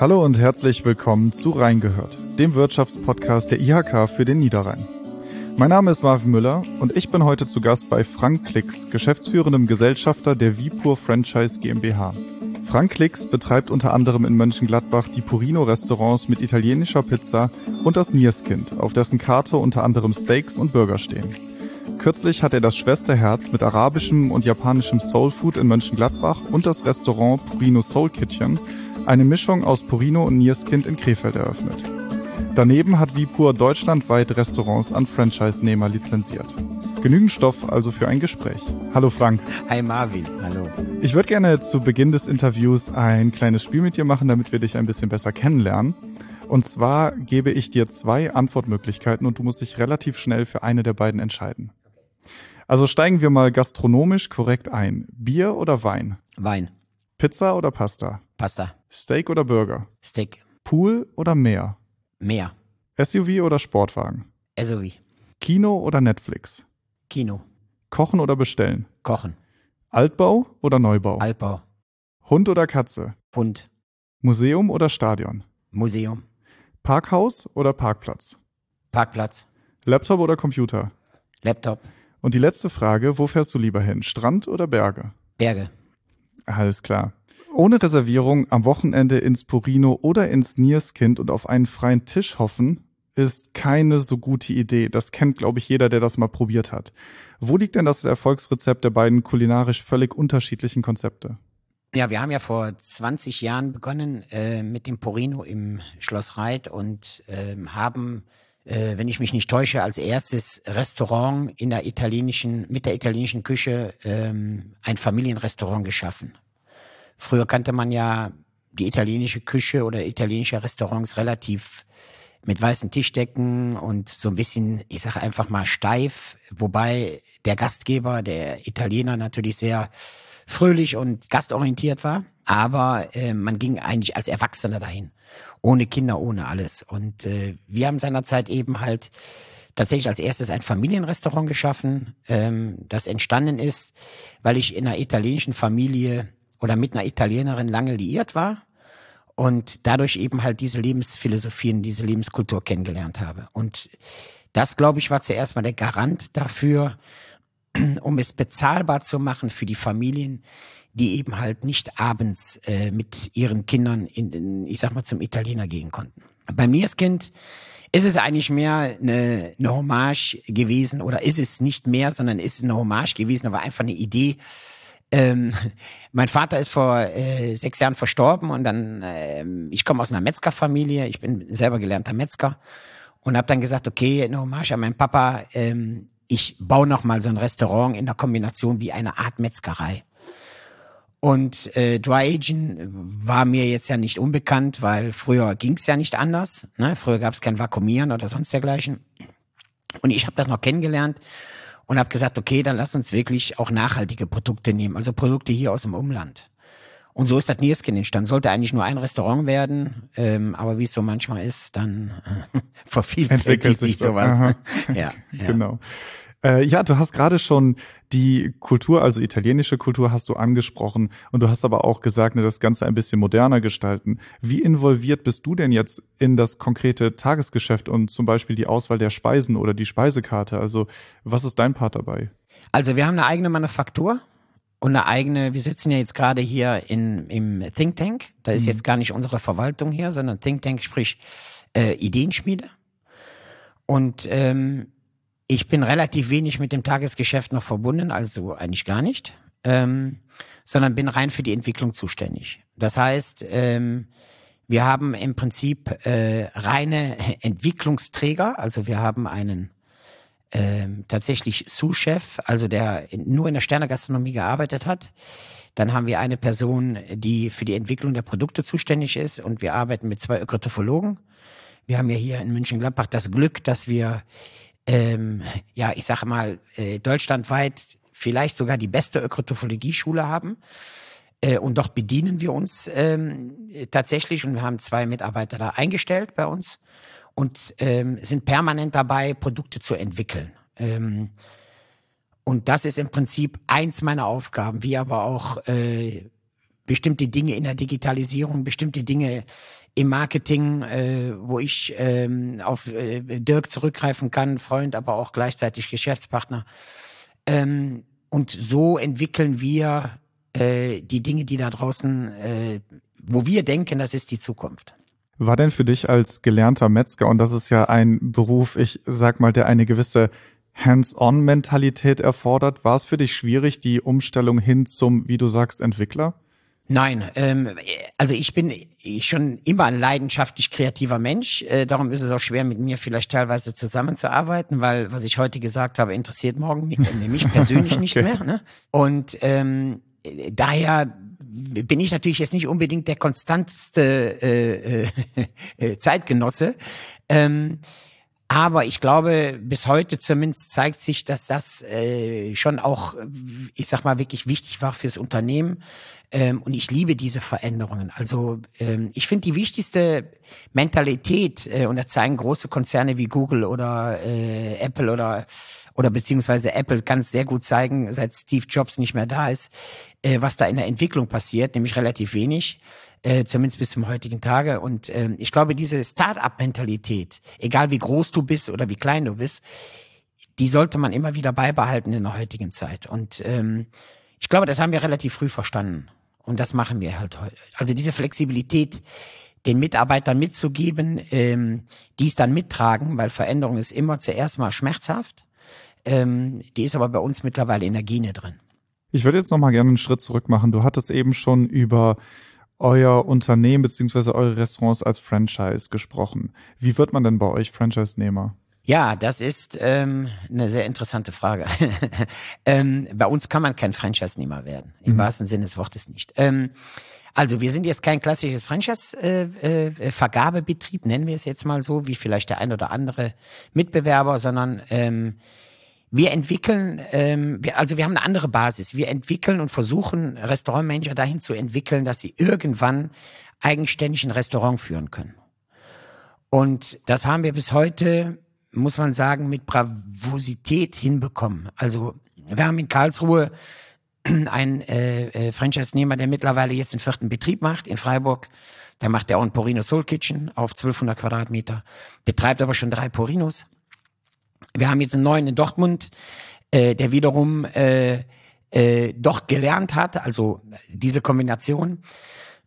Hallo und herzlich willkommen zu Rheingehört, dem Wirtschaftspodcast der IHK für den Niederrhein. Mein Name ist Marvin Müller und ich bin heute zu Gast bei Frank Klicks, geschäftsführendem Gesellschafter der Vipur Franchise GmbH. Frank Klicks betreibt unter anderem in Mönchengladbach die Purino Restaurants mit italienischer Pizza und das Nierskind, auf dessen Karte unter anderem Steaks und Burger stehen. Kürzlich hat er das Schwesterherz mit arabischem und japanischem Soulfood in Mönchengladbach und das Restaurant Purino Soul Kitchen, eine Mischung aus Purino und Nierskind in Krefeld eröffnet. Daneben hat Vipur deutschlandweit Restaurants an Franchise-Nehmer lizenziert. Genügend Stoff also für ein Gespräch. Hallo Frank. Hi Marvin, hallo. Ich würde gerne zu Beginn des Interviews ein kleines Spiel mit dir machen, damit wir dich ein bisschen besser kennenlernen. Und zwar gebe ich dir zwei Antwortmöglichkeiten und du musst dich relativ schnell für eine der beiden entscheiden. Also steigen wir mal gastronomisch korrekt ein. Bier oder Wein? Wein. Pizza oder Pasta? Pasta. Steak oder Burger? Steak. Pool oder Meer? Meer. SUV oder Sportwagen? SUV. Kino oder Netflix? Kino. Kochen oder bestellen? Kochen. Altbau oder Neubau? Altbau. Hund oder Katze? Hund. Museum oder Stadion? Museum. Parkhaus oder Parkplatz? Parkplatz. Laptop oder Computer? Laptop. Und die letzte Frage, wo fährst du lieber hin? Strand oder Berge? Berge. Alles klar. Ohne Reservierung am Wochenende ins Purino oder ins Nierskind und auf einen freien Tisch hoffen, ist keine so gute Idee. Das kennt, glaube ich, jeder, der das mal probiert hat. Wo liegt denn das Erfolgsrezept der beiden kulinarisch völlig unterschiedlichen Konzepte? Ja, wir haben ja vor 20 Jahren begonnen äh, mit dem Porino im Schloss Reit und äh, haben, äh, wenn ich mich nicht täusche, als erstes Restaurant in der italienischen, mit der italienischen Küche ähm, ein Familienrestaurant geschaffen. Früher kannte man ja die italienische Küche oder italienische Restaurants relativ mit weißen Tischdecken und so ein bisschen, ich sage einfach mal steif, wobei der Gastgeber, der Italiener natürlich sehr fröhlich und gastorientiert war, aber äh, man ging eigentlich als Erwachsener dahin, ohne Kinder, ohne alles. Und äh, wir haben seinerzeit eben halt tatsächlich als erstes ein Familienrestaurant geschaffen, ähm, das entstanden ist, weil ich in einer italienischen Familie oder mit einer Italienerin lange liiert war und dadurch eben halt diese Lebensphilosophien, diese Lebenskultur kennengelernt habe. Und das, glaube ich, war zuerst mal der Garant dafür, um es bezahlbar zu machen für die Familien, die eben halt nicht abends äh, mit ihren Kindern in, in, ich sag mal, zum Italiener gehen konnten. Bei mir als Kind ist es eigentlich mehr eine, eine Hommage gewesen oder ist es nicht mehr, sondern ist es eine Hommage gewesen, aber einfach eine Idee, ähm, mein Vater ist vor äh, sechs Jahren verstorben und dann, äh, ich komme aus einer Metzgerfamilie, ich bin selber gelernter Metzger und habe dann gesagt, okay, no Marsha, mein Papa, ähm, ich baue noch mal so ein Restaurant in der Kombination wie eine Art Metzgerei. Und äh, Dry Aging war mir jetzt ja nicht unbekannt, weil früher ging's ja nicht anders. Ne? Früher gab's kein Vakuumieren oder sonst dergleichen. Und ich habe das noch kennengelernt und habe gesagt, okay, dann lass uns wirklich auch nachhaltige Produkte nehmen, also Produkte hier aus dem Umland. Und so ist das Nierskin entstanden. Sollte eigentlich nur ein Restaurant werden, ähm, aber wie es so manchmal ist, dann äh, vervielfältigt sich sowas. ja, ja, genau. Äh, ja, du hast gerade schon die Kultur, also italienische Kultur hast du angesprochen und du hast aber auch gesagt, ne, das Ganze ein bisschen moderner gestalten. Wie involviert bist du denn jetzt in das konkrete Tagesgeschäft und zum Beispiel die Auswahl der Speisen oder die Speisekarte? Also was ist dein Part dabei? Also wir haben eine eigene Manufaktur und eine eigene, wir sitzen ja jetzt gerade hier in, im Think Tank. Da ist mhm. jetzt gar nicht unsere Verwaltung hier, sondern Think Tank, sprich äh, Ideenschmiede. Und ähm, ich bin relativ wenig mit dem Tagesgeschäft noch verbunden, also eigentlich gar nicht, ähm, sondern bin rein für die Entwicklung zuständig. Das heißt, ähm, wir haben im Prinzip äh, reine Entwicklungsträger, also wir haben einen ähm, tatsächlich Sous-Chef, also der nur in der Sternegastronomie gearbeitet hat. Dann haben wir eine Person, die für die Entwicklung der Produkte zuständig ist und wir arbeiten mit zwei Ökotrophologen. Wir haben ja hier in München-Gladbach das Glück, dass wir ähm, ja, ich sage mal, äh, deutschlandweit vielleicht sogar die beste Ökotrophologie-Schule haben. Äh, und doch bedienen wir uns ähm, tatsächlich und wir haben zwei Mitarbeiter da eingestellt bei uns und ähm, sind permanent dabei, Produkte zu entwickeln. Ähm, und das ist im Prinzip eins meiner Aufgaben, wie aber auch äh, bestimmte Dinge in der Digitalisierung, bestimmte Dinge im Marketing, äh, wo ich ähm, auf äh, Dirk zurückgreifen kann, Freund, aber auch gleichzeitig Geschäftspartner. Ähm, und so entwickeln wir äh, die Dinge, die da draußen, äh, wo wir denken, das ist die Zukunft. War denn für dich als gelernter Metzger, und das ist ja ein Beruf, ich sag mal, der eine gewisse Hands-on-Mentalität erfordert, war es für dich schwierig, die Umstellung hin zum, wie du sagst, Entwickler? Nein, ähm, also ich bin schon immer ein leidenschaftlich kreativer Mensch. Äh, darum ist es auch schwer, mit mir vielleicht teilweise zusammenzuarbeiten, weil was ich heute gesagt habe, interessiert morgen mich, äh, mich persönlich nicht okay. mehr. Ne? Und ähm, daher bin ich natürlich jetzt nicht unbedingt der konstanteste äh, äh, Zeitgenosse. Ähm, aber ich glaube, bis heute zumindest zeigt sich, dass das äh, schon auch, ich sag mal, wirklich wichtig war fürs Unternehmen. Ähm, und ich liebe diese Veränderungen. Also ähm, ich finde die wichtigste Mentalität, äh, und da zeigen große Konzerne wie Google oder äh, Apple oder oder beziehungsweise Apple kann es sehr gut zeigen, seit Steve Jobs nicht mehr da ist, äh, was da in der Entwicklung passiert, nämlich relativ wenig, äh, zumindest bis zum heutigen Tage. Und äh, ich glaube, diese Start-up-Mentalität, egal wie groß du bist oder wie klein du bist, die sollte man immer wieder beibehalten in der heutigen Zeit. Und ähm, ich glaube, das haben wir relativ früh verstanden. Und das machen wir halt heute. Also diese Flexibilität, den Mitarbeitern mitzugeben, ähm, die es dann mittragen, weil Veränderung ist immer zuerst mal schmerzhaft. Ähm, die ist aber bei uns mittlerweile in der Gene drin. Ich würde jetzt noch mal gerne einen Schritt zurück machen. Du hattest eben schon über euer Unternehmen beziehungsweise eure Restaurants als Franchise gesprochen. Wie wird man denn bei euch Franchise-Nehmer? Ja, das ist ähm, eine sehr interessante Frage. ähm, bei uns kann man kein Franchise-Nehmer werden, im mhm. wahrsten Sinne des Wortes nicht. Ähm, also wir sind jetzt kein klassisches Franchise-Vergabebetrieb, äh, äh, nennen wir es jetzt mal so, wie vielleicht der ein oder andere Mitbewerber, sondern ähm, wir entwickeln, ähm, wir, also wir haben eine andere Basis. Wir entwickeln und versuchen, Restaurantmanager dahin zu entwickeln, dass sie irgendwann eigenständig ein Restaurant führen können. Und das haben wir bis heute, muss man sagen, mit Bravosität hinbekommen. Also wir haben in Karlsruhe einen äh, äh, Franchise-Nehmer, der mittlerweile jetzt den vierten Betrieb macht in Freiburg. Der macht der auch ein Porino Soul Kitchen auf 1200 Quadratmeter, betreibt aber schon drei Porinos. Wir haben jetzt einen neuen in Dortmund, äh, der wiederum äh, äh, dort gelernt hat, also diese Kombination.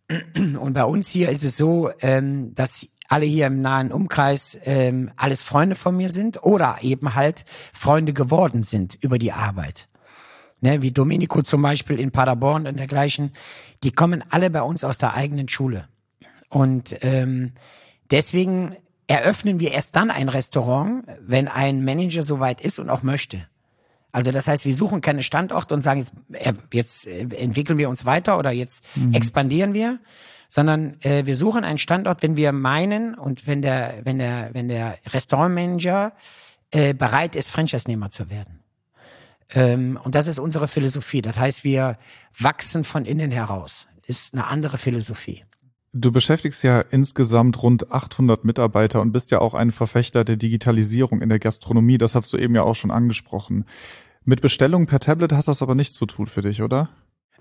Und bei uns hier ist es so, ähm, dass alle hier im nahen Umkreis ähm, alles Freunde von mir sind oder eben halt Freunde geworden sind über die Arbeit. Ne, wie Domenico zum Beispiel in Paderborn und dergleichen, die kommen alle bei uns aus der eigenen Schule. Und ähm, deswegen eröffnen wir erst dann ein Restaurant, wenn ein Manager soweit ist und auch möchte. Also das heißt, wir suchen keine Standorte und sagen, jetzt, äh, jetzt äh, entwickeln wir uns weiter oder jetzt mhm. expandieren wir, sondern äh, wir suchen einen Standort, wenn wir meinen und wenn der, wenn der, wenn der Restaurantmanager äh, bereit ist, Franchise-Nehmer zu werden. Ähm, und das ist unsere Philosophie. Das heißt, wir wachsen von innen heraus. Ist eine andere Philosophie. Du beschäftigst ja insgesamt rund 800 Mitarbeiter und bist ja auch ein Verfechter der Digitalisierung in der Gastronomie. Das hast du eben ja auch schon angesprochen. Mit Bestellungen per Tablet hast das aber nichts zu tun für dich, oder?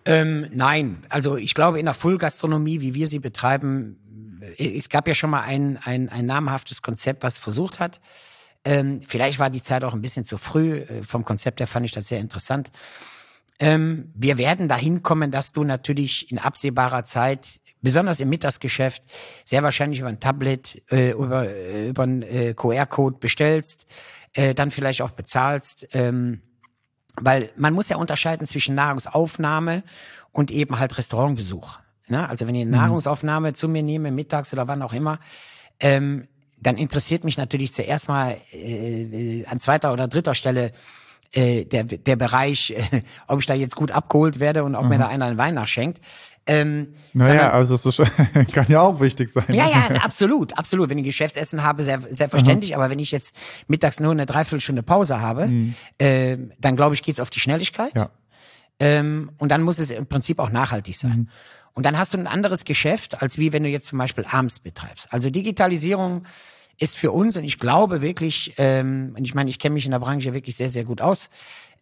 Ähm, nein, also ich glaube in der Full-Gastronomie, wie wir sie betreiben, äh, es gab ja schon mal ein, ein, ein namhaftes Konzept, was versucht hat. Ähm, vielleicht war die Zeit auch ein bisschen zu früh. Äh, vom Konzept her fand ich das sehr interessant. Ähm, wir werden dahin kommen, dass du natürlich in absehbarer Zeit besonders im Mittagsgeschäft, sehr wahrscheinlich über ein Tablet, äh, über, äh, über einen äh, QR-Code bestellst, äh, dann vielleicht auch bezahlst. Ähm, weil man muss ja unterscheiden zwischen Nahrungsaufnahme und eben halt Restaurantbesuch. Ne? Also wenn ich eine mhm. Nahrungsaufnahme zu mir nehme, mittags oder wann auch immer, ähm, dann interessiert mich natürlich zuerst mal äh, äh an zweiter oder dritter Stelle äh, der, der Bereich, äh, ob ich da jetzt gut abgeholt werde und ob mhm. mir da einer einen Wein nachschenkt. Ähm, naja, also es ist, kann ja auch wichtig sein. Ja, ja, absolut, absolut. Wenn ich Geschäftsessen habe, sehr, selbstverständlich. Aber wenn ich jetzt mittags nur eine Dreiviertelstunde Pause habe, mhm. äh, dann glaube ich, geht's auf die Schnelligkeit. Ja. Ähm, und dann muss es im Prinzip auch nachhaltig sein. Mhm. Und dann hast du ein anderes Geschäft, als wie wenn du jetzt zum Beispiel abends betreibst. Also Digitalisierung ist für uns, und ich glaube wirklich, ähm, und ich meine, ich kenne mich in der Branche wirklich sehr, sehr gut aus,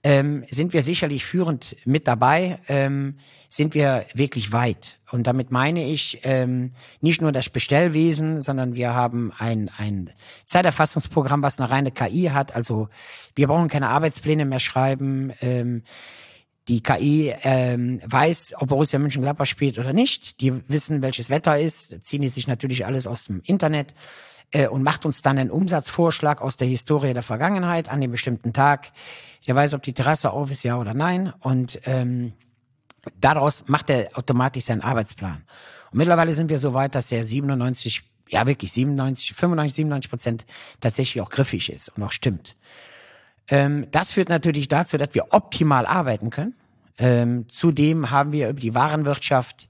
ähm, sind wir sicherlich führend mit dabei, ähm, sind wir wirklich weit. Und damit meine ich ähm, nicht nur das Bestellwesen, sondern wir haben ein, ein Zeiterfassungsprogramm, was eine reine KI hat. Also wir brauchen keine Arbeitspläne mehr schreiben. Ähm, die KI ähm, weiß, ob Borussia Mönchengladbach spielt oder nicht. Die wissen, welches Wetter ist. Da ziehen die sich natürlich alles aus dem Internet äh, und macht uns dann einen Umsatzvorschlag aus der Historie der Vergangenheit an dem bestimmten Tag. Der weiß, ob die Terrasse auf ist, ja oder nein. Und ähm, daraus macht er automatisch seinen Arbeitsplan. Und mittlerweile sind wir so weit, dass er 97, ja wirklich 97, 95, 97 Prozent tatsächlich auch griffig ist und auch stimmt. Ähm, das führt natürlich dazu, dass wir optimal arbeiten können. Ähm, zudem haben wir über die Warenwirtschaft,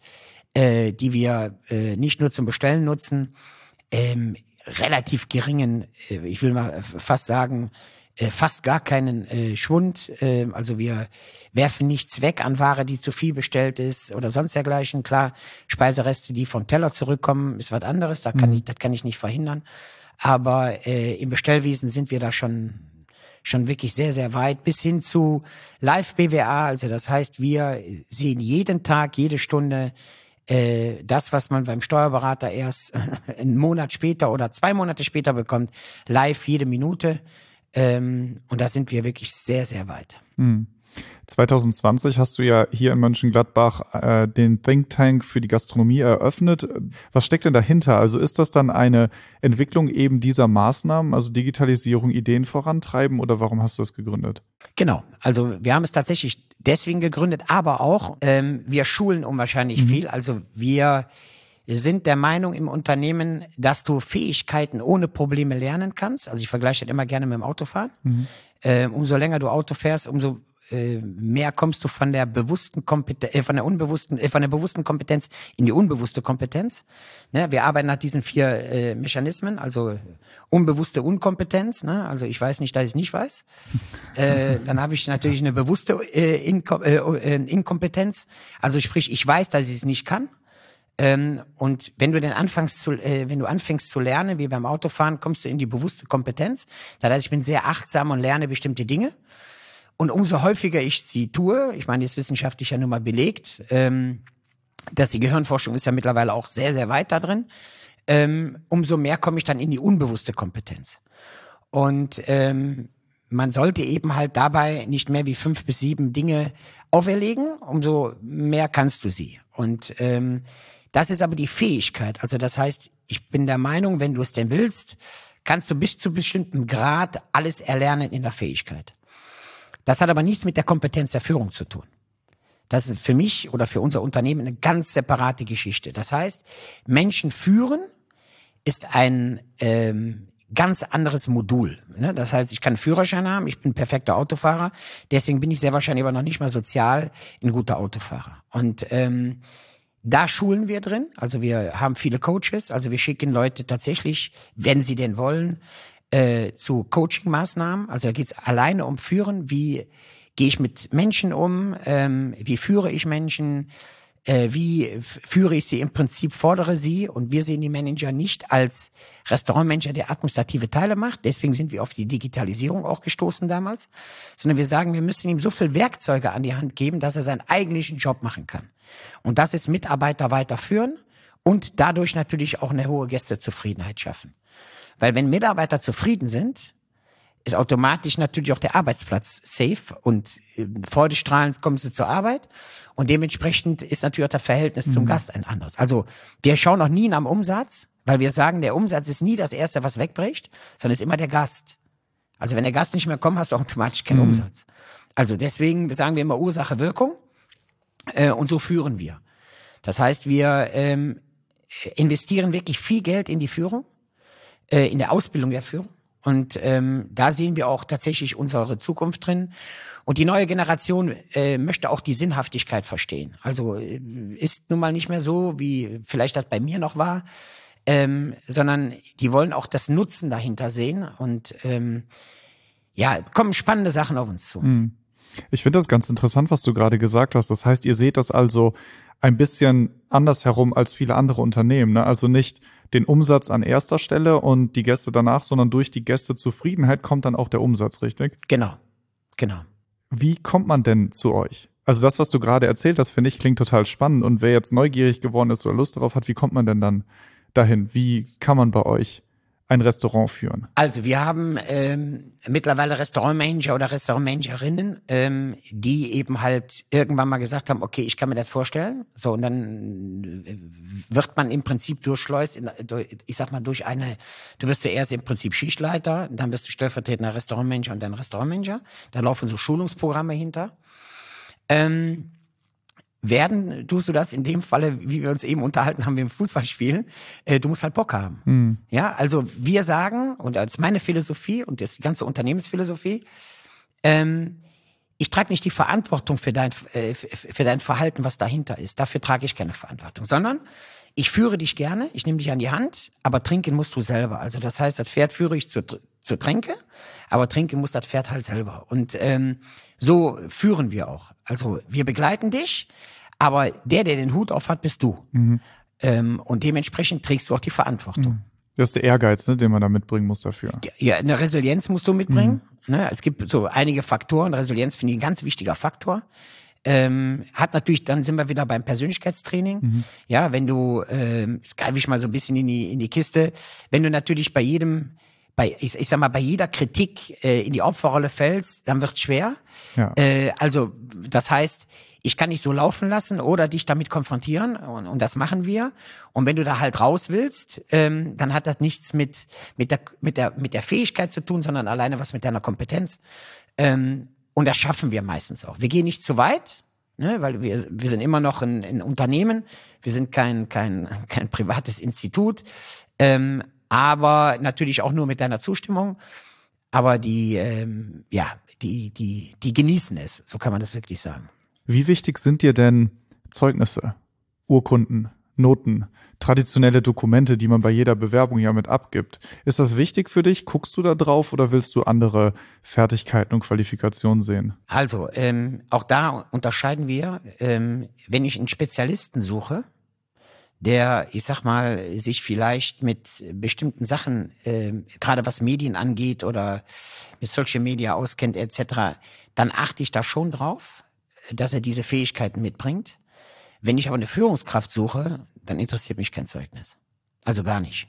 äh, die wir äh, nicht nur zum Bestellen nutzen, ähm, relativ geringen, äh, ich will mal fast sagen, äh, fast gar keinen äh, Schwund. Äh, also wir werfen nichts weg an Ware, die zu viel bestellt ist oder sonst dergleichen. Klar, Speisereste, die vom Teller zurückkommen, ist was anderes. Da kann mhm. ich, das kann ich nicht verhindern. Aber äh, im Bestellwesen sind wir da schon schon wirklich sehr, sehr weit, bis hin zu Live-BWA. Also das heißt, wir sehen jeden Tag, jede Stunde äh, das, was man beim Steuerberater erst einen Monat später oder zwei Monate später bekommt, live jede Minute. Ähm, und da sind wir wirklich sehr, sehr weit. Hm. 2020 hast du ja hier in Mönchengladbach äh, den Think Tank für die Gastronomie eröffnet. Was steckt denn dahinter? Also ist das dann eine Entwicklung eben dieser Maßnahmen, also Digitalisierung, Ideen vorantreiben oder warum hast du das gegründet? Genau, also wir haben es tatsächlich deswegen gegründet, aber auch ähm, wir schulen unwahrscheinlich mhm. viel. Also wir sind der Meinung im Unternehmen, dass du Fähigkeiten ohne Probleme lernen kannst. Also ich vergleiche das immer gerne mit dem Autofahren. Mhm. Äh, umso länger du Auto fährst, umso mehr kommst du von der bewussten Kompetenz, äh, von der unbewussten, äh, von der bewussten Kompetenz in die unbewusste Kompetenz. Ne? Wir arbeiten nach diesen vier äh, Mechanismen, also unbewusste Unkompetenz, ne? also ich weiß nicht, dass ich nicht weiß. äh, dann habe ich natürlich eine bewusste äh, Inkom äh, äh, Inkompetenz, also sprich, ich weiß, dass ich es nicht kann. Ähm, und wenn du dann anfängst zu, äh, wenn du anfängst zu lernen, wie beim Autofahren, kommst du in die bewusste Kompetenz. Das heißt, ich bin sehr achtsam und lerne bestimmte Dinge. Und umso häufiger ich sie tue, ich meine, das ist wissenschaftlich ja nun mal belegt, ähm, dass die Gehirnforschung ist ja mittlerweile auch sehr, sehr weit da drin, ähm, umso mehr komme ich dann in die unbewusste Kompetenz. Und ähm, man sollte eben halt dabei nicht mehr wie fünf bis sieben Dinge auferlegen, umso mehr kannst du sie. Und ähm, das ist aber die Fähigkeit. Also das heißt, ich bin der Meinung, wenn du es denn willst, kannst du bis zu bestimmten Grad alles erlernen in der Fähigkeit. Das hat aber nichts mit der Kompetenz der Führung zu tun. Das ist für mich oder für unser Unternehmen eine ganz separate Geschichte. Das heißt, Menschen führen ist ein ähm, ganz anderes Modul. Ne? Das heißt, ich kann Führerschein haben, ich bin perfekter Autofahrer, deswegen bin ich sehr wahrscheinlich aber noch nicht mal sozial ein guter Autofahrer. Und ähm, da schulen wir drin. Also wir haben viele Coaches. Also wir schicken Leute tatsächlich, wenn sie denn wollen, äh, zu Coaching-Maßnahmen. Also da geht es alleine um Führen. Wie gehe ich mit Menschen um? Ähm, wie führe ich Menschen? Äh, wie führe ich sie im Prinzip, fordere sie und wir sehen die Manager nicht als Restaurantmanager, der administrative Teile macht. Deswegen sind wir auf die Digitalisierung auch gestoßen damals, sondern wir sagen, wir müssen ihm so viel Werkzeuge an die Hand geben, dass er seinen eigentlichen Job machen kann. Und das ist Mitarbeiter weiterführen und dadurch natürlich auch eine hohe Gästezufriedenheit schaffen. Weil wenn Mitarbeiter zufrieden sind, ist automatisch natürlich auch der Arbeitsplatz safe und äh, freudestrahlend kommen sie zur Arbeit und dementsprechend ist natürlich auch das Verhältnis mhm. zum Gast ein anderes. Also wir schauen auch nie nach dem Umsatz, weil wir sagen, der Umsatz ist nie das Erste, was wegbricht, sondern ist immer der Gast. Also wenn der Gast nicht mehr kommt, hast du automatisch keinen mhm. Umsatz. Also deswegen sagen wir immer Ursache, Wirkung äh, und so führen wir. Das heißt, wir ähm, investieren wirklich viel Geld in die Führung, äh, in der Ausbildung der Führung und ähm, da sehen wir auch tatsächlich unsere Zukunft drin. Und die neue Generation äh, möchte auch die Sinnhaftigkeit verstehen. Also äh, ist nun mal nicht mehr so, wie vielleicht das bei mir noch war, ähm, sondern die wollen auch das Nutzen dahinter sehen. Und ähm, ja, kommen spannende Sachen auf uns zu. Hm. Ich finde das ganz interessant, was du gerade gesagt hast. Das heißt, ihr seht das also ein bisschen anders herum als viele andere Unternehmen. Ne? Also nicht den Umsatz an erster Stelle und die Gäste danach, sondern durch die Gästezufriedenheit kommt dann auch der Umsatz, richtig? Genau, genau. Wie kommt man denn zu euch? Also das, was du gerade erzählt hast, finde ich, klingt total spannend. Und wer jetzt neugierig geworden ist oder Lust darauf hat, wie kommt man denn dann dahin? Wie kann man bei euch ein Restaurant führen? Also wir haben ähm, mittlerweile Restaurantmanager oder Restaurantmanagerinnen, ähm, die eben halt irgendwann mal gesagt haben, okay, ich kann mir das vorstellen. So und dann äh, wird man im Prinzip durchschleust, in, ich sag mal durch eine, du wirst ja erst im Prinzip Schichtleiter, dann bist du stellvertretender Restaurantmanager und dann Restaurantmanager. Da laufen so Schulungsprogramme hinter. Ähm, werden tust du das in dem Falle, wie wir uns eben unterhalten haben im Fußballspielen, äh, du musst halt Bock haben. Mhm. Ja, also wir sagen, und das ist meine Philosophie und das ist die ganze Unternehmensphilosophie, ähm, ich trage nicht die Verantwortung für dein, äh, für dein Verhalten, was dahinter ist. Dafür trage ich keine Verantwortung, sondern ich führe dich gerne, ich nehme dich an die Hand, aber trinken musst du selber. Also das heißt, das Pferd führe ich zur, zur Tränke, aber trinken muss das Pferd halt selber. Und ähm, so führen wir auch. Also wir begleiten dich, aber der, der den Hut auf hat, bist du. Mhm. Ähm, und dementsprechend trägst du auch die Verantwortung. Mhm. Das ist der Ehrgeiz, ne, den man da mitbringen muss dafür. Ja, eine Resilienz musst du mitbringen. Mhm. Ne? Es gibt so einige Faktoren. Resilienz finde ich ein ganz wichtiger Faktor. Ähm, hat natürlich, dann sind wir wieder beim Persönlichkeitstraining. Mhm. Ja, wenn du, ähm, das greife ich mal so ein bisschen in die, in die Kiste, wenn du natürlich bei jedem bei, ich, ich sag mal, bei jeder Kritik äh, in die Opferrolle fällst, dann wird's schwer. Ja. Äh, also das heißt, ich kann nicht so laufen lassen oder dich damit konfrontieren und, und das machen wir. Und wenn du da halt raus willst, ähm, dann hat das nichts mit mit der mit der mit der Fähigkeit zu tun, sondern alleine was mit deiner Kompetenz. Ähm, und das schaffen wir meistens auch. Wir gehen nicht zu weit, ne, weil wir wir sind immer noch ein, ein Unternehmen. Wir sind kein kein kein privates Institut. Ähm, aber natürlich auch nur mit deiner Zustimmung. Aber die, ähm, ja, die, die, die genießen es, so kann man das wirklich sagen. Wie wichtig sind dir denn Zeugnisse, Urkunden, Noten, traditionelle Dokumente, die man bei jeder Bewerbung ja mit abgibt? Ist das wichtig für dich? Guckst du da drauf oder willst du andere Fertigkeiten und Qualifikationen sehen? Also, ähm, auch da unterscheiden wir, ähm, wenn ich einen Spezialisten suche, der, ich sag mal, sich vielleicht mit bestimmten Sachen, äh, gerade was Medien angeht oder mit Social Media auskennt etc., dann achte ich da schon drauf, dass er diese Fähigkeiten mitbringt. Wenn ich aber eine Führungskraft suche, dann interessiert mich kein Zeugnis. Also gar nicht.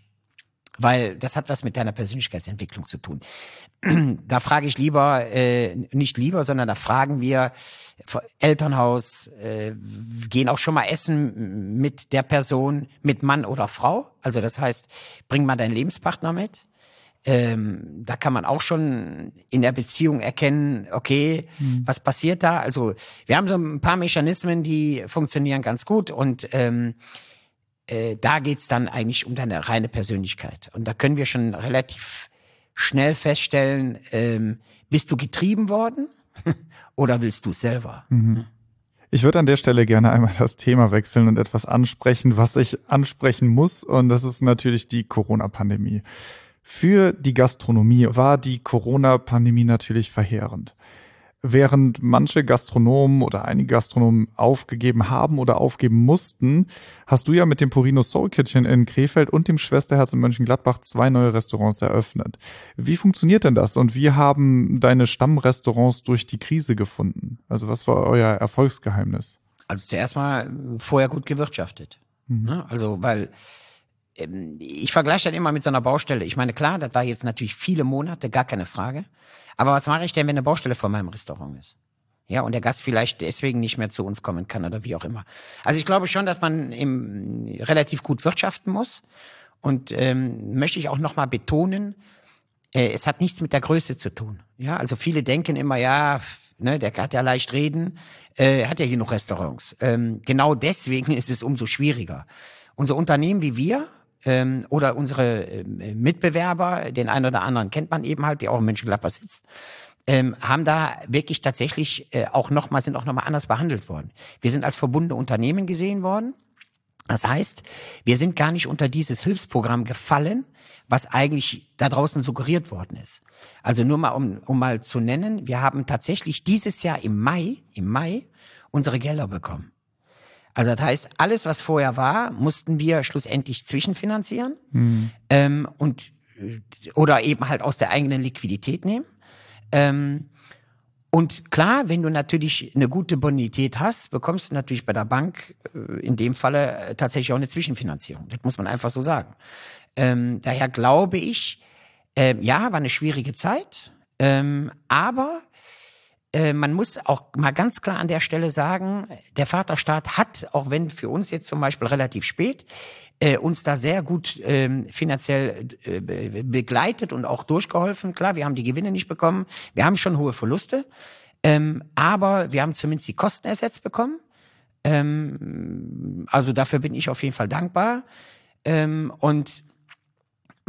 Weil das hat was mit deiner Persönlichkeitsentwicklung zu tun. da frage ich lieber, äh, nicht lieber, sondern da fragen wir Elternhaus, äh, gehen auch schon mal essen mit der Person, mit Mann oder Frau. Also das heißt, bring mal deinen Lebenspartner mit. Ähm, da kann man auch schon in der Beziehung erkennen, okay, mhm. was passiert da? Also wir haben so ein paar Mechanismen, die funktionieren ganz gut und ähm, äh, da geht's dann eigentlich um deine reine Persönlichkeit. Und da können wir schon relativ schnell feststellen, ähm, bist du getrieben worden oder willst du es selber? Mhm. Ich würde an der Stelle gerne einmal das Thema wechseln und etwas ansprechen, was ich ansprechen muss. Und das ist natürlich die Corona-Pandemie. Für die Gastronomie war die Corona-Pandemie natürlich verheerend. Während manche Gastronomen oder einige Gastronomen aufgegeben haben oder aufgeben mussten, hast du ja mit dem Purino Soul Kitchen in Krefeld und dem Schwesterherz in Mönchengladbach zwei neue Restaurants eröffnet. Wie funktioniert denn das und wie haben deine Stammrestaurants durch die Krise gefunden? Also was war euer Erfolgsgeheimnis? Also zuerst mal vorher gut gewirtschaftet. Mhm. Ne? Also weil ich vergleiche das immer mit so einer Baustelle. Ich meine, klar, das war jetzt natürlich viele Monate, gar keine Frage. Aber was mache ich denn, wenn eine Baustelle vor meinem Restaurant ist? Ja, und der Gast vielleicht deswegen nicht mehr zu uns kommen kann oder wie auch immer. Also ich glaube schon, dass man im, relativ gut wirtschaften muss. Und ähm, möchte ich auch nochmal betonen, äh, es hat nichts mit der Größe zu tun. Ja, also viele denken immer, ja, ne, der hat ja leicht reden, äh, hat ja hier noch Restaurants. Ähm, genau deswegen ist es umso schwieriger. Unser Unternehmen wie wir ähm, oder unsere äh, Mitbewerber, den einen oder anderen kennt man eben halt, der auch in Mönchengladbach sitzt, ähm, haben da wirklich tatsächlich äh, auch nochmal, sind auch nochmal anders behandelt worden. Wir sind als verbundene Unternehmen gesehen worden. Das heißt, wir sind gar nicht unter dieses Hilfsprogramm gefallen, was eigentlich da draußen suggeriert worden ist. Also nur mal, um, um mal zu nennen, wir haben tatsächlich dieses Jahr im Mai, im Mai, unsere Gelder bekommen. Also das heißt, alles, was vorher war, mussten wir schlussendlich zwischenfinanzieren mhm. ähm, und oder eben halt aus der eigenen Liquidität nehmen. Ähm, und klar, wenn du natürlich eine gute Bonität hast, bekommst du natürlich bei der Bank äh, in dem Falle äh, tatsächlich auch eine Zwischenfinanzierung. Das muss man einfach so sagen. Ähm, daher glaube ich, äh, ja, war eine schwierige Zeit, ähm, aber äh, man muss auch mal ganz klar an der Stelle sagen, der Vaterstaat hat, auch wenn für uns jetzt zum Beispiel relativ spät, äh, uns da sehr gut ähm, finanziell äh, begleitet und auch durchgeholfen. Klar, wir haben die Gewinne nicht bekommen, wir haben schon hohe Verluste, ähm, aber wir haben zumindest die Kosten ersetzt bekommen. Ähm, also dafür bin ich auf jeden Fall dankbar. Ähm, und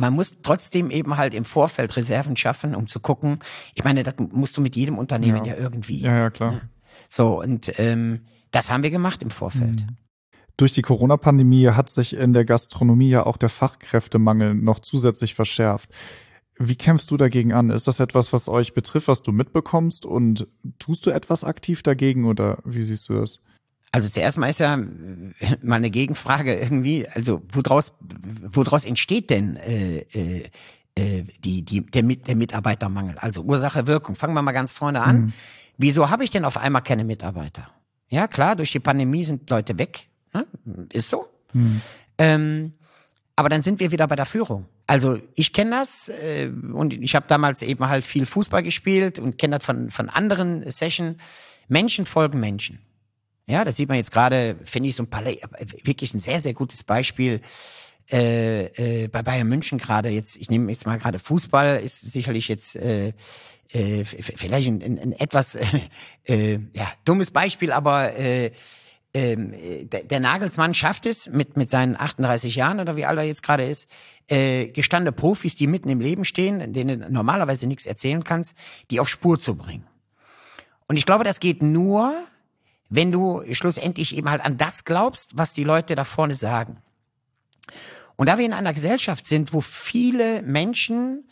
man muss trotzdem eben halt im Vorfeld Reserven schaffen, um zu gucken. Ich meine, das musst du mit jedem Unternehmen ja, ja irgendwie. Ja, ja, klar. So, und ähm, das haben wir gemacht im Vorfeld. Mhm. Durch die Corona-Pandemie hat sich in der Gastronomie ja auch der Fachkräftemangel noch zusätzlich verschärft. Wie kämpfst du dagegen an? Ist das etwas, was euch betrifft, was du mitbekommst? Und tust du etwas aktiv dagegen oder wie siehst du das? Also zuerst mal ist ja mal eine Gegenfrage irgendwie, also woraus, woraus entsteht denn äh, äh, äh, die, die, der, der Mitarbeitermangel? Also Ursache, Wirkung. Fangen wir mal ganz vorne an. Mhm. Wieso habe ich denn auf einmal keine Mitarbeiter? Ja, klar, durch die Pandemie sind Leute weg. Ne? Ist so. Mhm. Ähm, aber dann sind wir wieder bei der Führung. Also ich kenne das äh, und ich habe damals eben halt viel Fußball gespielt und kenne das von, von anderen Sessions. Menschen folgen Menschen. Ja, das sieht man jetzt gerade, finde ich, so ein paar, wirklich ein sehr, sehr gutes Beispiel äh, äh, bei Bayern München gerade. Jetzt, ich nehme jetzt mal gerade Fußball, ist sicherlich jetzt äh, äh, vielleicht ein, ein, ein etwas äh, äh, ja, dummes Beispiel, aber äh, ähm, der, der Nagelsmann schafft es mit, mit seinen 38 Jahren oder wie alt er jetzt gerade ist, äh, gestandene Profis, die mitten im Leben stehen, denen du normalerweise nichts erzählen kannst, die auf Spur zu bringen. Und ich glaube, das geht nur, wenn du schlussendlich eben halt an das glaubst, was die Leute da vorne sagen. Und da wir in einer Gesellschaft sind, wo viele Menschen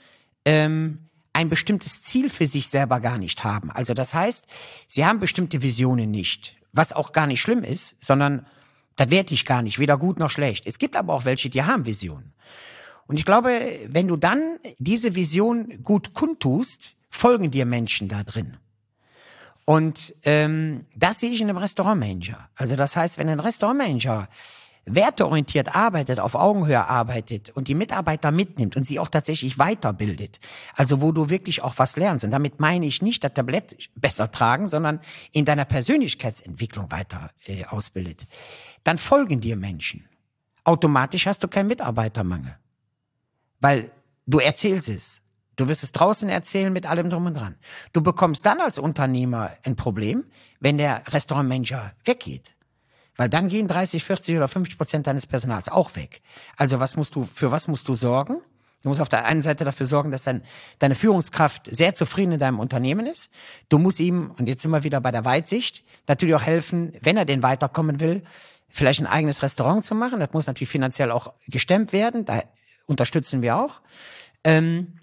ähm, ein bestimmtes Ziel für sich selber gar nicht haben. Also das heißt, sie haben bestimmte Visionen nicht, was auch gar nicht schlimm ist, sondern das werte ich gar nicht, weder gut noch schlecht. Es gibt aber auch welche, die haben Visionen. Und ich glaube, wenn du dann diese Vision gut kundtust, folgen dir Menschen da drin. Und ähm, das sehe ich in einem Restaurantmanager. Also das heißt, wenn ein Restaurantmanager werteorientiert arbeitet, auf Augenhöhe arbeitet und die Mitarbeiter mitnimmt und sie auch tatsächlich weiterbildet, also wo du wirklich auch was lernst. Und damit meine ich nicht das Tablett besser tragen, sondern in deiner Persönlichkeitsentwicklung weiter äh, ausbildet. Dann folgen dir Menschen. Automatisch hast du keinen Mitarbeitermangel. Weil du erzählst es. Du wirst es draußen erzählen mit allem drum und dran. Du bekommst dann als Unternehmer ein Problem, wenn der Restaurantmanager weggeht. Weil dann gehen 30, 40 oder 50 Prozent deines Personals auch weg. Also was musst du, für was musst du sorgen? Du musst auf der einen Seite dafür sorgen, dass dein, deine Führungskraft sehr zufrieden in deinem Unternehmen ist. Du musst ihm, und jetzt sind wir wieder bei der Weitsicht, natürlich auch helfen, wenn er denn weiterkommen will, vielleicht ein eigenes Restaurant zu machen. Das muss natürlich finanziell auch gestemmt werden. Da unterstützen wir auch. Ähm,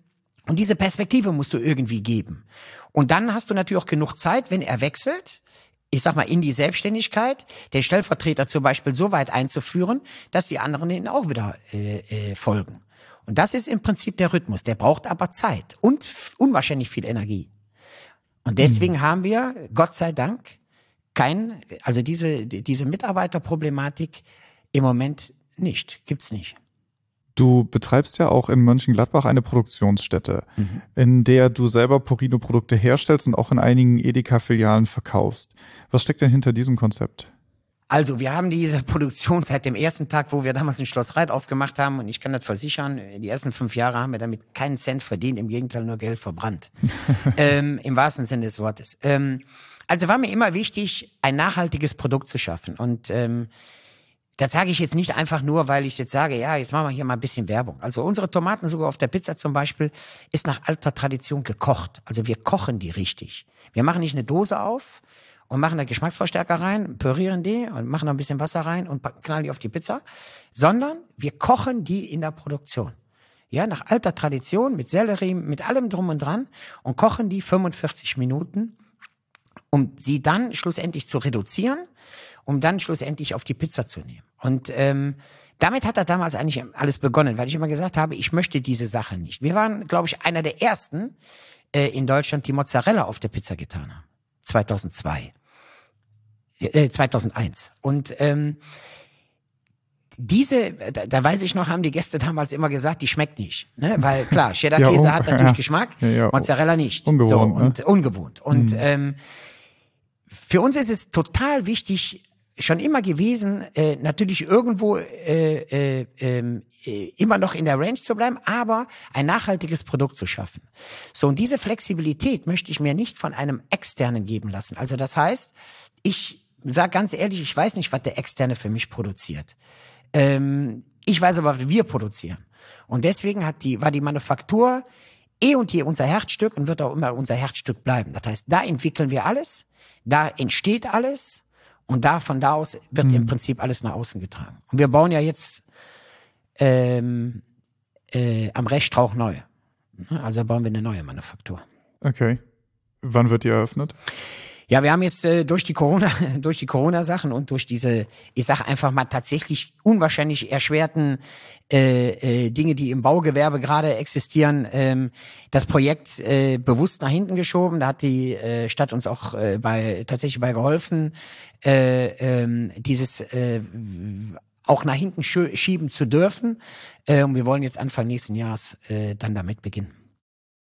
und diese Perspektive musst du irgendwie geben. Und dann hast du natürlich auch genug Zeit, wenn er wechselt, ich sag mal, in die Selbstständigkeit, den Stellvertreter zum Beispiel so weit einzuführen, dass die anderen ihnen auch wieder äh, äh, folgen. Und das ist im Prinzip der Rhythmus. Der braucht aber Zeit und unwahrscheinlich viel Energie. Und deswegen mhm. haben wir, Gott sei Dank, kein, also diese, diese Mitarbeiterproblematik im Moment nicht, gibt's nicht. Du betreibst ja auch in Mönchengladbach eine Produktionsstätte, mhm. in der du selber Porino-Produkte herstellst und auch in einigen Edeka-Filialen verkaufst. Was steckt denn hinter diesem Konzept? Also, wir haben diese Produktion seit dem ersten Tag, wo wir damals in Schloss Reit aufgemacht haben, und ich kann das versichern, die ersten fünf Jahre haben wir damit keinen Cent verdient, im Gegenteil nur Geld verbrannt. ähm, Im wahrsten Sinne des Wortes. Ähm, also war mir immer wichtig, ein nachhaltiges Produkt zu schaffen. Und ähm, das sage ich jetzt nicht einfach nur, weil ich jetzt sage, ja, jetzt machen wir hier mal ein bisschen Werbung. Also unsere Tomatensuppe auf der Pizza zum Beispiel ist nach alter Tradition gekocht. Also wir kochen die richtig. Wir machen nicht eine Dose auf und machen da Geschmacksverstärker rein, pürieren die und machen da ein bisschen Wasser rein und knallen die auf die Pizza, sondern wir kochen die in der Produktion. Ja, nach alter Tradition mit Sellerie, mit allem drum und dran und kochen die 45 Minuten, um sie dann schlussendlich zu reduzieren um dann schlussendlich auf die Pizza zu nehmen. Und ähm, damit hat er damals eigentlich alles begonnen, weil ich immer gesagt habe, ich möchte diese Sache nicht. Wir waren, glaube ich, einer der ersten äh, in Deutschland, die Mozzarella auf der Pizza getan haben. 2002. Äh, 2001. Und ähm, diese, da, da weiß ich noch, haben die Gäste damals immer gesagt, die schmeckt nicht. Ne? Weil klar, Cheddar-Käse ja, hat natürlich ja. Geschmack, ja, Mozzarella nicht. Ungewohnt. So, und, ne? ungewohnt. Und mhm. ähm, für uns ist es total wichtig, schon immer gewesen, äh, natürlich irgendwo äh, äh, ähm, äh, immer noch in der Range zu bleiben, aber ein nachhaltiges Produkt zu schaffen. So, und diese Flexibilität möchte ich mir nicht von einem Externen geben lassen. Also das heißt, ich sage ganz ehrlich, ich weiß nicht, was der Externe für mich produziert. Ähm, ich weiß aber, was wir produzieren. Und deswegen hat die, war die Manufaktur eh und je unser Herzstück und wird auch immer unser Herzstück bleiben. Das heißt, da entwickeln wir alles, da entsteht alles und da von da aus wird mhm. im Prinzip alles nach außen getragen. Und wir bauen ja jetzt ähm, äh, am Reststrauch neu. Also bauen wir eine neue Manufaktur. Okay. Wann wird die eröffnet? Ja, wir haben jetzt äh, durch die Corona, durch die Corona-Sachen und durch diese, ich sag einfach mal tatsächlich unwahrscheinlich erschwerten äh, äh, Dinge, die im Baugewerbe gerade existieren, ähm, das Projekt äh, bewusst nach hinten geschoben. Da hat die äh, Stadt uns auch äh, bei tatsächlich bei geholfen, äh, äh, dieses äh, auch nach hinten schieben zu dürfen. Äh, und wir wollen jetzt Anfang nächsten Jahres äh, dann damit beginnen.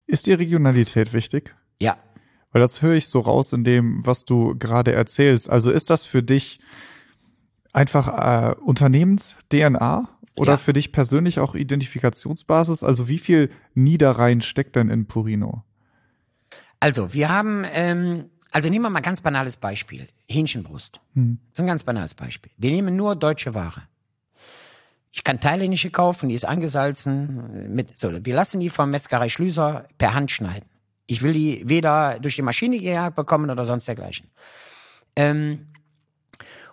Ist die Regionalität wichtig? Ja, weil das höre ich so raus in dem, was du gerade erzählst. Also ist das für dich einfach äh, Unternehmens-DNA oder ja. für dich persönlich auch Identifikationsbasis? Also wie viel Niederrhein steckt denn in Purino? Also wir haben, ähm, also nehmen wir mal ein ganz banales Beispiel. Hähnchenbrust. Hm. Das ist ein ganz banales Beispiel. Wir nehmen nur deutsche Ware. Ich kann thailändische kaufen, die ist angesalzen. Mit, so, wir lassen die vom Metzgerei Schlüser per Hand schneiden. Ich will die weder durch die Maschine gejagt bekommen oder sonst dergleichen. Ähm,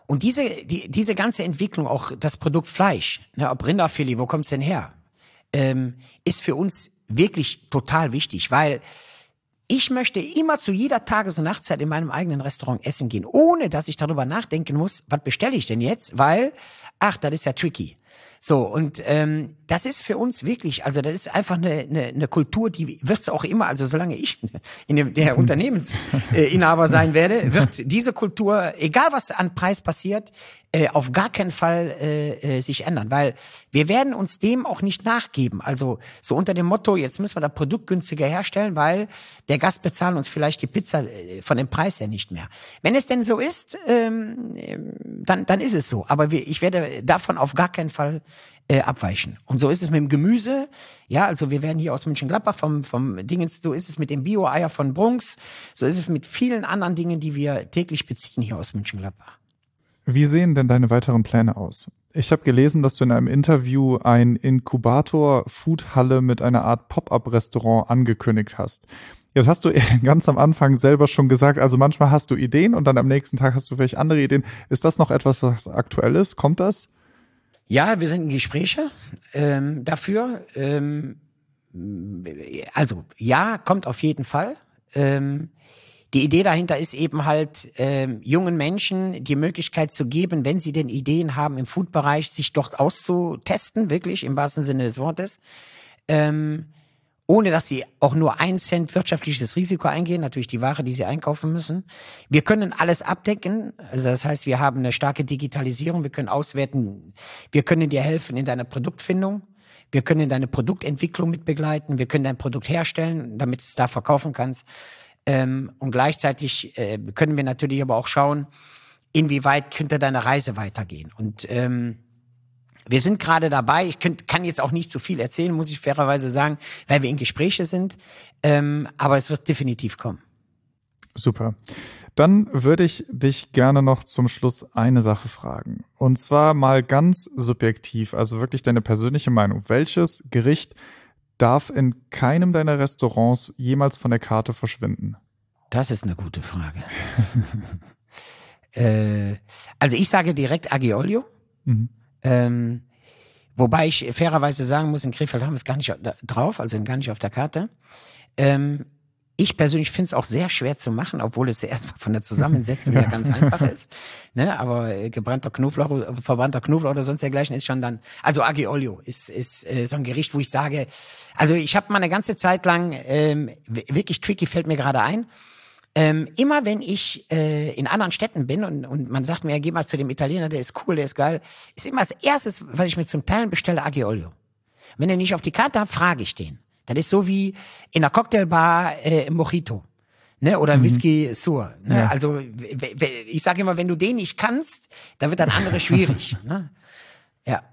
und diese, die, diese ganze Entwicklung, auch das Produkt Fleisch, ne, ob Rinderfilet, wo kommt's denn her, ähm, ist für uns wirklich total wichtig, weil ich möchte immer zu jeder Tages- und Nachtzeit in meinem eigenen Restaurant essen gehen, ohne dass ich darüber nachdenken muss, was bestelle ich denn jetzt, weil, ach, das ist ja tricky. So, und ähm, das ist für uns wirklich, also das ist einfach eine, eine, eine Kultur, die wird es auch immer, also solange ich in dem, der Unternehmensinhaber sein werde, wird diese Kultur, egal was an Preis passiert, äh, auf gar keinen Fall äh, äh, sich ändern, weil wir werden uns dem auch nicht nachgeben. Also so unter dem Motto, jetzt müssen wir das Produkt günstiger herstellen, weil der Gast bezahlt uns vielleicht die Pizza äh, von dem Preis her nicht mehr. Wenn es denn so ist, ähm, dann, dann ist es so. Aber wir, ich werde davon auf gar keinen Fall äh, abweichen. Und so ist es mit dem Gemüse. Ja, also wir werden hier aus München-Gladbach vom, vom Dingens, so ist es mit dem Bio-Eier von Brunks, so ist es mit vielen anderen Dingen, die wir täglich beziehen hier aus München-Gladbach. Wie sehen denn deine weiteren Pläne aus? Ich habe gelesen, dass du in einem Interview ein Inkubator-Foodhalle mit einer Art Pop-up-Restaurant angekündigt hast. Jetzt hast du ganz am Anfang selber schon gesagt, also manchmal hast du Ideen und dann am nächsten Tag hast du vielleicht andere Ideen. Ist das noch etwas, was aktuell ist? Kommt das? Ja, wir sind in Gespräche ähm, dafür. Ähm, also ja, kommt auf jeden Fall. Ähm, die Idee dahinter ist eben halt, ähm, jungen Menschen die Möglichkeit zu geben, wenn sie denn Ideen haben im Food-Bereich, sich dort auszutesten, wirklich im wahrsten Sinne des Wortes. Ähm, ohne dass sie auch nur ein Cent wirtschaftliches Risiko eingehen, natürlich die Ware, die sie einkaufen müssen. Wir können alles abdecken, also das heißt, wir haben eine starke Digitalisierung, wir können auswerten, wir können dir helfen in deiner Produktfindung, wir können deine Produktentwicklung mit begleiten, wir können dein Produkt herstellen, damit du es da verkaufen kannst. Ähm, und gleichzeitig äh, können wir natürlich aber auch schauen, inwieweit könnte deine Reise weitergehen. Und ähm, wir sind gerade dabei, ich könnt, kann jetzt auch nicht zu viel erzählen, muss ich fairerweise sagen, weil wir in Gespräche sind, ähm, aber es wird definitiv kommen. Super. Dann würde ich dich gerne noch zum Schluss eine Sache fragen. Und zwar mal ganz subjektiv, also wirklich deine persönliche Meinung. Welches Gericht darf in keinem deiner Restaurants jemals von der Karte verschwinden? Das ist eine gute Frage. äh, also ich sage direkt Agiolio. Mhm. Ähm, wobei ich fairerweise sagen muss, in Krefeld haben wir es gar nicht drauf, also gar nicht auf der Karte. Ähm, ich persönlich finde es auch sehr schwer zu machen, obwohl es ja erstmal von der Zusammensetzung ja ganz einfach ist. Ne? Aber äh, gebrannter Knoblauch, äh, verbrannter Knoblauch oder sonst dergleichen ist schon dann. Also Aglio ist, ist äh, so ein Gericht, wo ich sage, also ich habe mal eine ganze Zeit lang ähm, wirklich tricky fällt mir gerade ein. Ähm, immer wenn ich äh, in anderen Städten bin und, und man sagt mir, geh mal zu dem Italiener, der ist cool, der ist geil, ist immer das erstes, was ich mir zum Teilen bestelle, Aglio. Wenn er nicht auf die Karte hat, frage ich den. Das ist so wie in einer Cocktailbar äh, Mojito. Ne, oder mhm. Whisky Sur. Ne? Ja. Also ich sage immer, wenn du den nicht kannst, dann wird das andere schwierig. Ne? Ja.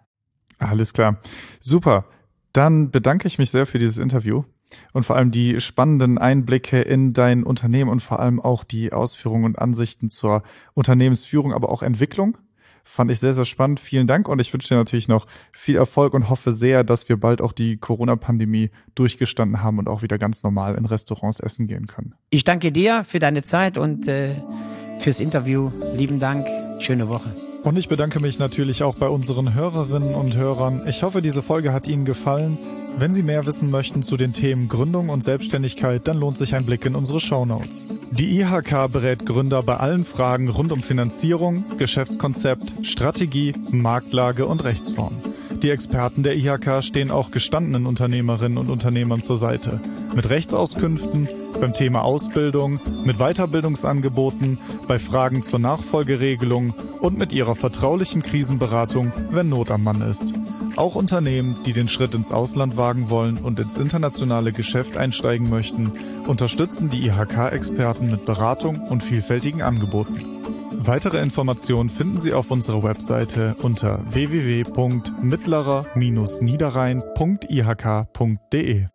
Alles klar. Super. Dann bedanke ich mich sehr für dieses Interview und vor allem die spannenden Einblicke in dein Unternehmen und vor allem auch die Ausführungen und Ansichten zur Unternehmensführung, aber auch Entwicklung. Fand ich sehr, sehr spannend. Vielen Dank und ich wünsche dir natürlich noch viel Erfolg und hoffe sehr, dass wir bald auch die Corona-Pandemie durchgestanden haben und auch wieder ganz normal in Restaurants essen gehen können. Ich danke dir für deine Zeit und äh, fürs Interview. Lieben Dank. Schöne Woche. Und ich bedanke mich natürlich auch bei unseren Hörerinnen und Hörern. Ich hoffe, diese Folge hat Ihnen gefallen. Wenn Sie mehr wissen möchten zu den Themen Gründung und Selbstständigkeit, dann lohnt sich ein Blick in unsere Show Notes. Die IHK berät Gründer bei allen Fragen rund um Finanzierung, Geschäftskonzept, Strategie, Marktlage und Rechtsform. Die Experten der IHK stehen auch gestandenen Unternehmerinnen und Unternehmern zur Seite. Mit Rechtsauskünften, beim Thema Ausbildung, mit Weiterbildungsangeboten, bei Fragen zur Nachfolgeregelung und mit ihrer vertraulichen Krisenberatung, wenn Not am Mann ist. Auch Unternehmen, die den Schritt ins Ausland wagen wollen und ins internationale Geschäft einsteigen möchten, unterstützen die IHK-Experten mit Beratung und vielfältigen Angeboten. Weitere Informationen finden Sie auf unserer Webseite unter www.mittlerer-niederrhein.ihk.de.